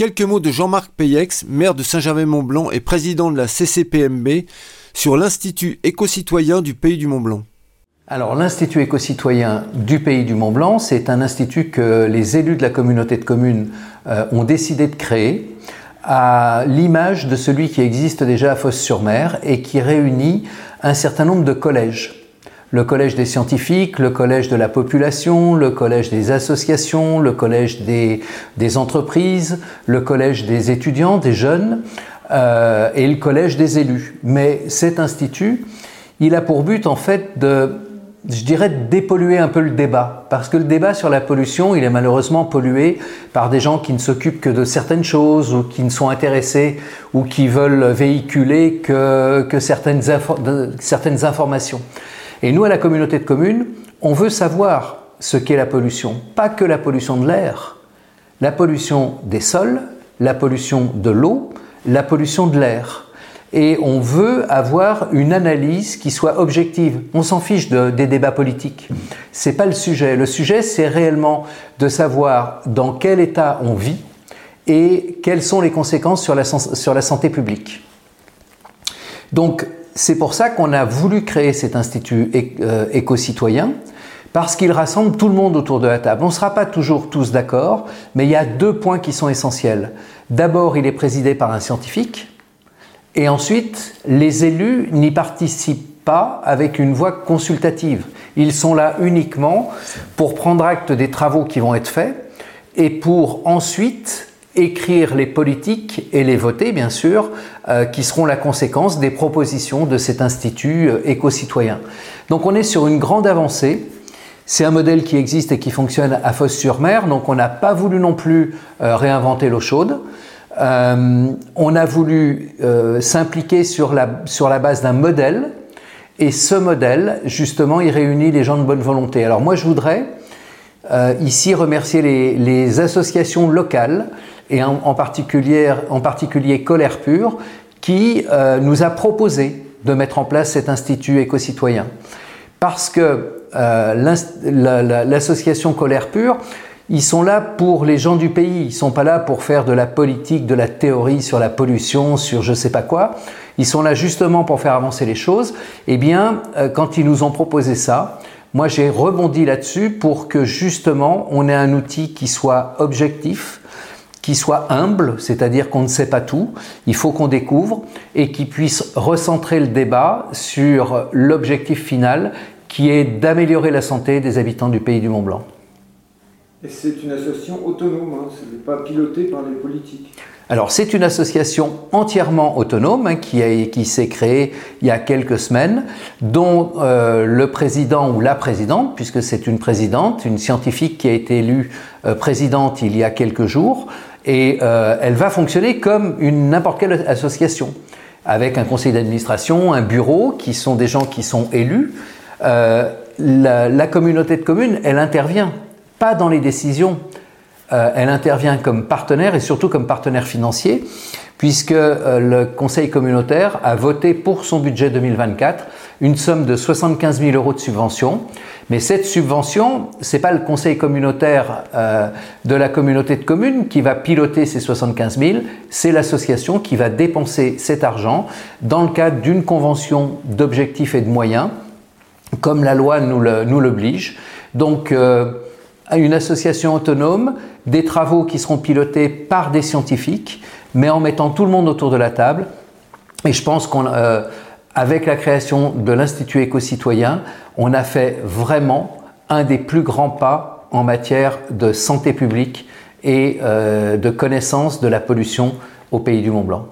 Quelques mots de Jean-Marc Payex, maire de Saint-Germain-Mont-Blanc et président de la CCPMB, sur l'Institut éco-citoyen du Pays du Mont-Blanc. Alors l'Institut éco-citoyen du Pays du Mont-Blanc, c'est un institut que les élus de la communauté de communes euh, ont décidé de créer à l'image de celui qui existe déjà à Fos-sur-Mer et qui réunit un certain nombre de collèges le collège des scientifiques, le collège de la population, le collège des associations, le collège des, entreprises, le collège des étudiants, des jeunes euh, et le collège des élus. Mais cet institut, il a pour but en fait de, je dirais, de dépolluer un peu le débat. Parce que le débat sur la pollution, il est malheureusement pollué par des gens qui ne s'occupent que de certaines choses ou qui ne sont intéressés ou qui veulent véhiculer que, que certaines, certaines informations. Et nous, à la communauté de communes, on veut savoir ce qu'est la pollution. Pas que la pollution de l'air, la pollution des sols, la pollution de l'eau, la pollution de l'air. Et on veut avoir une analyse qui soit objective. On s'en fiche des débats politiques. C'est pas le sujet. Le sujet, c'est réellement de savoir dans quel état on vit et quelles sont les conséquences sur la, sur la santé publique. Donc, c'est pour ça qu'on a voulu créer cet institut euh, éco-citoyen, parce qu'il rassemble tout le monde autour de la table. On ne sera pas toujours tous d'accord, mais il y a deux points qui sont essentiels. D'abord, il est présidé par un scientifique, et ensuite, les élus n'y participent pas avec une voix consultative. Ils sont là uniquement pour prendre acte des travaux qui vont être faits et pour ensuite écrire les politiques et les voter, bien sûr, euh, qui seront la conséquence des propositions de cet institut euh, éco-citoyen. Donc on est sur une grande avancée. C'est un modèle qui existe et qui fonctionne à Fos-sur-Mer, donc on n'a pas voulu non plus euh, réinventer l'eau chaude. on a voulu s'impliquer sur la, sur la base d'un modèle, et ce modèle, justement, il réunit les gens de bonne volonté. Alors moi, je voudrais ici remercier les, les associations locales et en, particulier, en particulier Colère Pure, qui euh, nous a proposé de mettre en place cet institut éco-citoyen. Parce que euh, l'association Colère Pure, ils sont là pour les gens du pays, ils ne sont pas là pour faire de la politique, de la théorie sur la pollution, sur je ne sais pas quoi. Ils sont là justement pour faire avancer les choses. Eh bien, euh, quand ils nous ont proposé ça, moi j'ai rebondi là-dessus pour que justement on ait un outil qui soit objectif, qui soit humble, c'est-à-dire qu'on ne sait pas tout, il faut qu'on découvre, et qui puisse recentrer le débat sur l'objectif final qui est d'améliorer la santé des habitants du pays du Mont Blanc. Et c'est une association autonome, hein, ce n'est pas piloté par les politiques. Alors c'est une association entièrement autonome hein, qui, qui s'est créée il y a quelques semaines, dont euh, le président ou la présidente, puisque c'est une présidente, une scientifique qui a été élue euh, présidente il y a quelques jours, et euh, elle va fonctionner comme une n'importe quelle association, avec un conseil d'administration, un bureau, qui sont des gens qui sont élus. Euh, la, communauté de communes, elle intervient pas dans les décisions, euh, elle intervient comme partenaire et surtout comme partenaire financier, puisque le conseil communautaire a voté pour son budget 2024 une somme de 75 000 euros de subvention mais cette subvention, c'est pas le conseil communautaire euh, de la communauté de communes qui va piloter ces 75 000, c'est l'association qui va dépenser cet argent dans le cadre d'une convention d'objectifs et de moyens, comme la loi nous l'oblige. Donc, euh, une association autonome, des travaux qui seront pilotés par des scientifiques, mais en mettant tout le monde autour de la table. Et je pense qu'on euh, avec la création de l'Institut éco-citoyen, on a fait vraiment un des plus grands pas en matière de santé publique et euh, de connaissance de la pollution au pays du Mont Blanc.